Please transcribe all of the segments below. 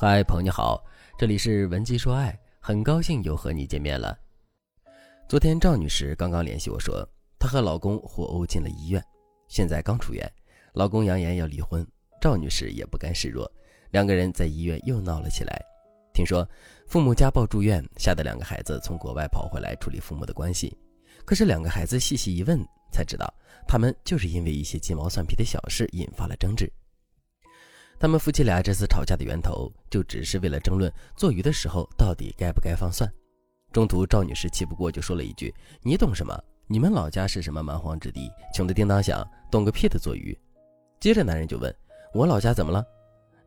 嗨，朋友你好，这里是文姬说爱，很高兴又和你见面了。昨天赵女士刚刚联系我说，她和老公互殴进了医院，现在刚出院，老公扬言要离婚，赵女士也不甘示弱，两个人在医院又闹了起来。听说父母家暴住院，吓得两个孩子从国外跑回来处理父母的关系。可是两个孩子细细一问，才知道他们就是因为一些鸡毛蒜皮的小事引发了争执。他们夫妻俩这次吵架的源头，就只是为了争论做鱼的时候到底该不该放蒜。中途赵女士气不过，就说了一句：“你懂什么？你们老家是什么蛮荒之地，穷得叮当响，懂个屁的做鱼。”接着男人就问：“我老家怎么了？”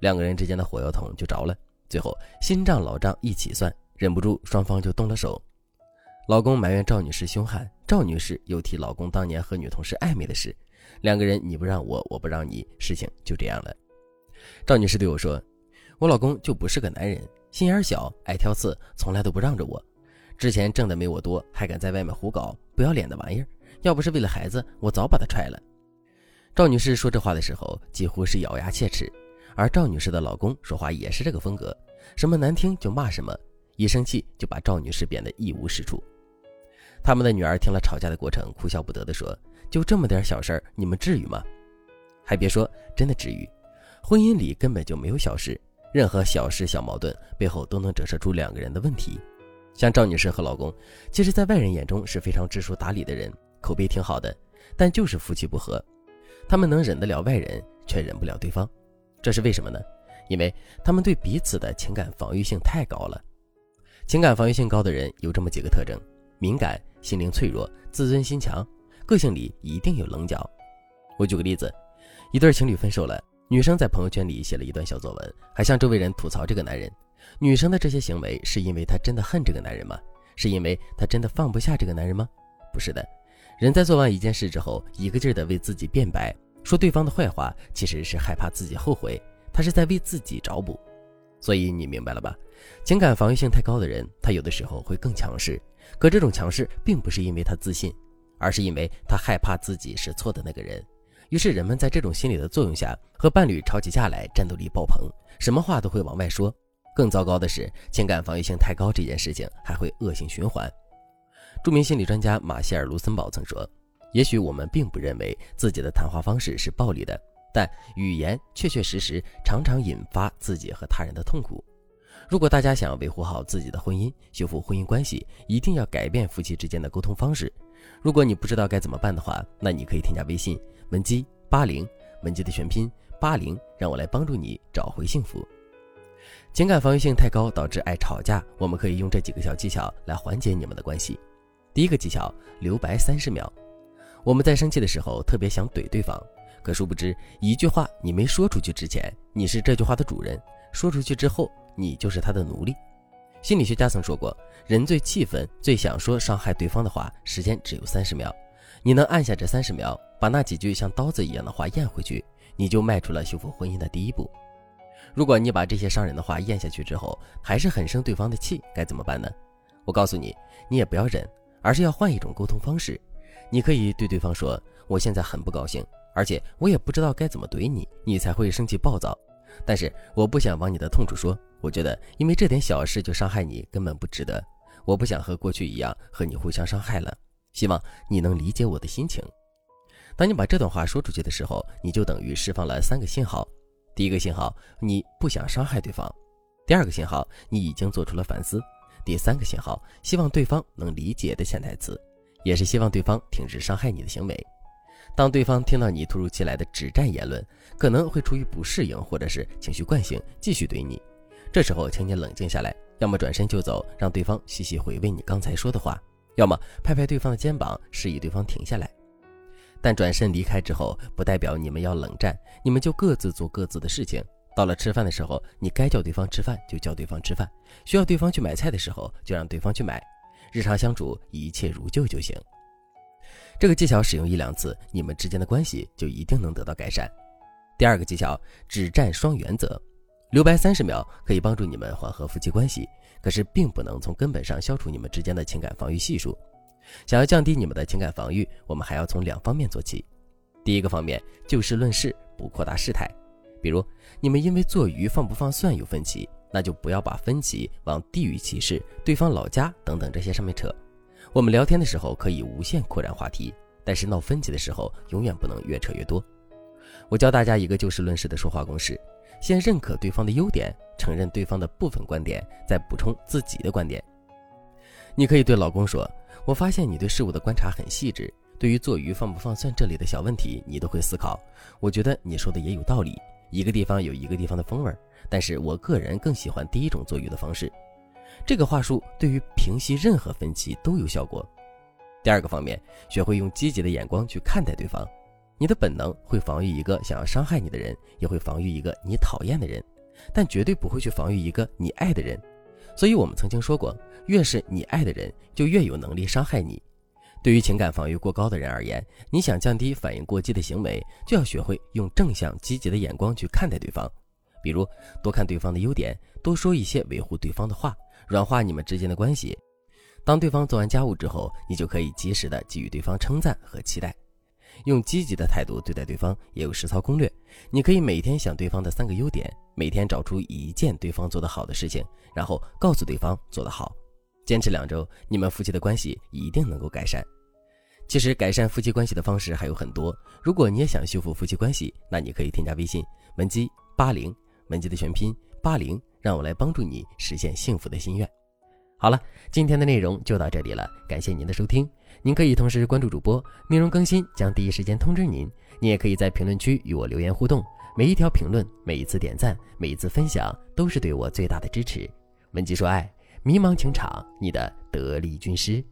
两个人之间的火药桶就着了，最后新账老账一起算，忍不住双方就动了手。老公埋怨赵女士凶悍，赵女士又提老公当年和女同事暧昧的事，两个人你不让我，我不让你，事情就这样了。赵女士对我说：“我老公就不是个男人，心眼小，爱挑刺，从来都不让着我。之前挣的没我多，还敢在外面胡搞，不要脸的玩意儿！要不是为了孩子，我早把他踹了。”赵女士说这话的时候，几乎是咬牙切齿。而赵女士的老公说话也是这个风格，什么难听就骂什么，一生气就把赵女士贬得一无是处。他们的女儿听了吵架的过程，哭笑不得地说：“就这么点小事儿，你们至于吗？还别说，真的至于。”婚姻里根本就没有小事，任何小事小矛盾背后都能折射出两个人的问题。像赵女士和老公，其实，在外人眼中是非常知书达理的人，口碑挺好的，但就是夫妻不和。他们能忍得了外人，却忍不了对方，这是为什么呢？因为他们对彼此的情感防御性太高了。情感防御性高的人有这么几个特征：敏感、心灵脆弱、自尊心强，个性里一定有棱角。我举个例子，一对情侣分手了。女生在朋友圈里写了一段小作文，还向周围人吐槽这个男人。女生的这些行为是因为她真的恨这个男人吗？是因为她真的放不下这个男人吗？不是的，人在做完一件事之后，一个劲儿的为自己辩白，说对方的坏话，其实是害怕自己后悔，他是在为自己找补。所以你明白了吧？情感防御性太高的人，他有的时候会更强势。可这种强势并不是因为他自信，而是因为他害怕自己是错的那个人。于是人们在这种心理的作用下，和伴侣吵起架来，战斗力爆棚，什么话都会往外说。更糟糕的是，情感防御性太高，这件事情还会恶性循环。著名心理专家马歇尔·卢森堡曾说：“也许我们并不认为自己的谈话方式是暴力的，但语言确确实实常常引发自己和他人的痛苦。如果大家想要维护好自己的婚姻，修复婚姻关系，一定要改变夫妻之间的沟通方式。如果你不知道该怎么办的话，那你可以添加微信。”文姬八零，文姬的全拼八零，让我来帮助你找回幸福。情感防御性太高导致爱吵架，我们可以用这几个小技巧来缓解你们的关系。第一个技巧，留白三十秒。我们在生气的时候特别想怼对方，可殊不知一句话你没说出去之前，你是这句话的主人；说出去之后，你就是他的奴隶。心理学家曾说过，人最气愤、最想说伤害对方的话，时间只有三十秒。你能按下这三十秒，把那几句像刀子一样的话咽回去，你就迈出了修复婚姻的第一步。如果你把这些伤人的话咽下去之后，还是很生对方的气，该怎么办呢？我告诉你，你也不要忍，而是要换一种沟通方式。你可以对对方说：“我现在很不高兴，而且我也不知道该怎么怼你，你才会生气暴躁。但是我不想往你的痛处说，我觉得因为这点小事就伤害你，根本不值得。我不想和过去一样和你互相伤害了。”希望你能理解我的心情。当你把这段话说出去的时候，你就等于释放了三个信号：第一个信号，你不想伤害对方；第二个信号，你已经做出了反思；第三个信号，希望对方能理解的潜台词，也是希望对方停止伤害你的行为。当对方听到你突如其来的指战言论，可能会出于不适应或者是情绪惯性继续怼你。这时候，请你冷静下来，要么转身就走，让对方细细回味你刚才说的话。要么拍拍对方的肩膀，示意对方停下来。但转身离开之后，不代表你们要冷战，你们就各自做各自的事情。到了吃饭的时候，你该叫对方吃饭就叫对方吃饭，需要对方去买菜的时候就让对方去买。日常相处一切如旧就行。这个技巧使用一两次，你们之间的关系就一定能得到改善。第二个技巧，只占双原则。留白三十秒可以帮助你们缓和夫妻关系，可是并不能从根本上消除你们之间的情感防御系数。想要降低你们的情感防御，我们还要从两方面做起。第一个方面，就事论事，不扩大事态。比如你们因为做鱼放不放蒜有分歧，那就不要把分歧往地域歧视、对方老家等等这些上面扯。我们聊天的时候可以无限扩展话题，但是闹分歧的时候永远不能越扯越多。我教大家一个就事论事的说话公式：先认可对方的优点，承认对方的部分观点，再补充自己的观点。你可以对老公说：“我发现你对事物的观察很细致，对于做鱼放不放蒜这里的小问题，你都会思考。我觉得你说的也有道理，一个地方有一个地方的风味，但是我个人更喜欢第一种做鱼的方式。”这个话术对于平息任何分歧都有效果。第二个方面，学会用积极的眼光去看待对方。你的本能会防御一个想要伤害你的人，也会防御一个你讨厌的人，但绝对不会去防御一个你爱的人。所以，我们曾经说过，越是你爱的人，就越有能力伤害你。对于情感防御过高的人而言，你想降低反应过激的行为，就要学会用正向积极的眼光去看待对方。比如，多看对方的优点，多说一些维护对方的话。软化你们之间的关系。当对方做完家务之后，你就可以及时的给予对方称赞和期待，用积极的态度对待对方。也有实操攻略，你可以每天想对方的三个优点，每天找出一件对方做得好的事情，然后告诉对方做得好。坚持两周，你们夫妻的关系一定能够改善。其实改善夫妻关系的方式还有很多，如果你也想修复夫妻关系，那你可以添加微信文姬八零，文姬的全拼八零。让我来帮助你实现幸福的心愿。好了，今天的内容就到这里了，感谢您的收听。您可以同时关注主播，内容更新将第一时间通知您。您也可以在评论区与我留言互动，每一条评论、每一次点赞、每一次分享，都是对我最大的支持。文姬说爱，迷茫情场，你的得力军师。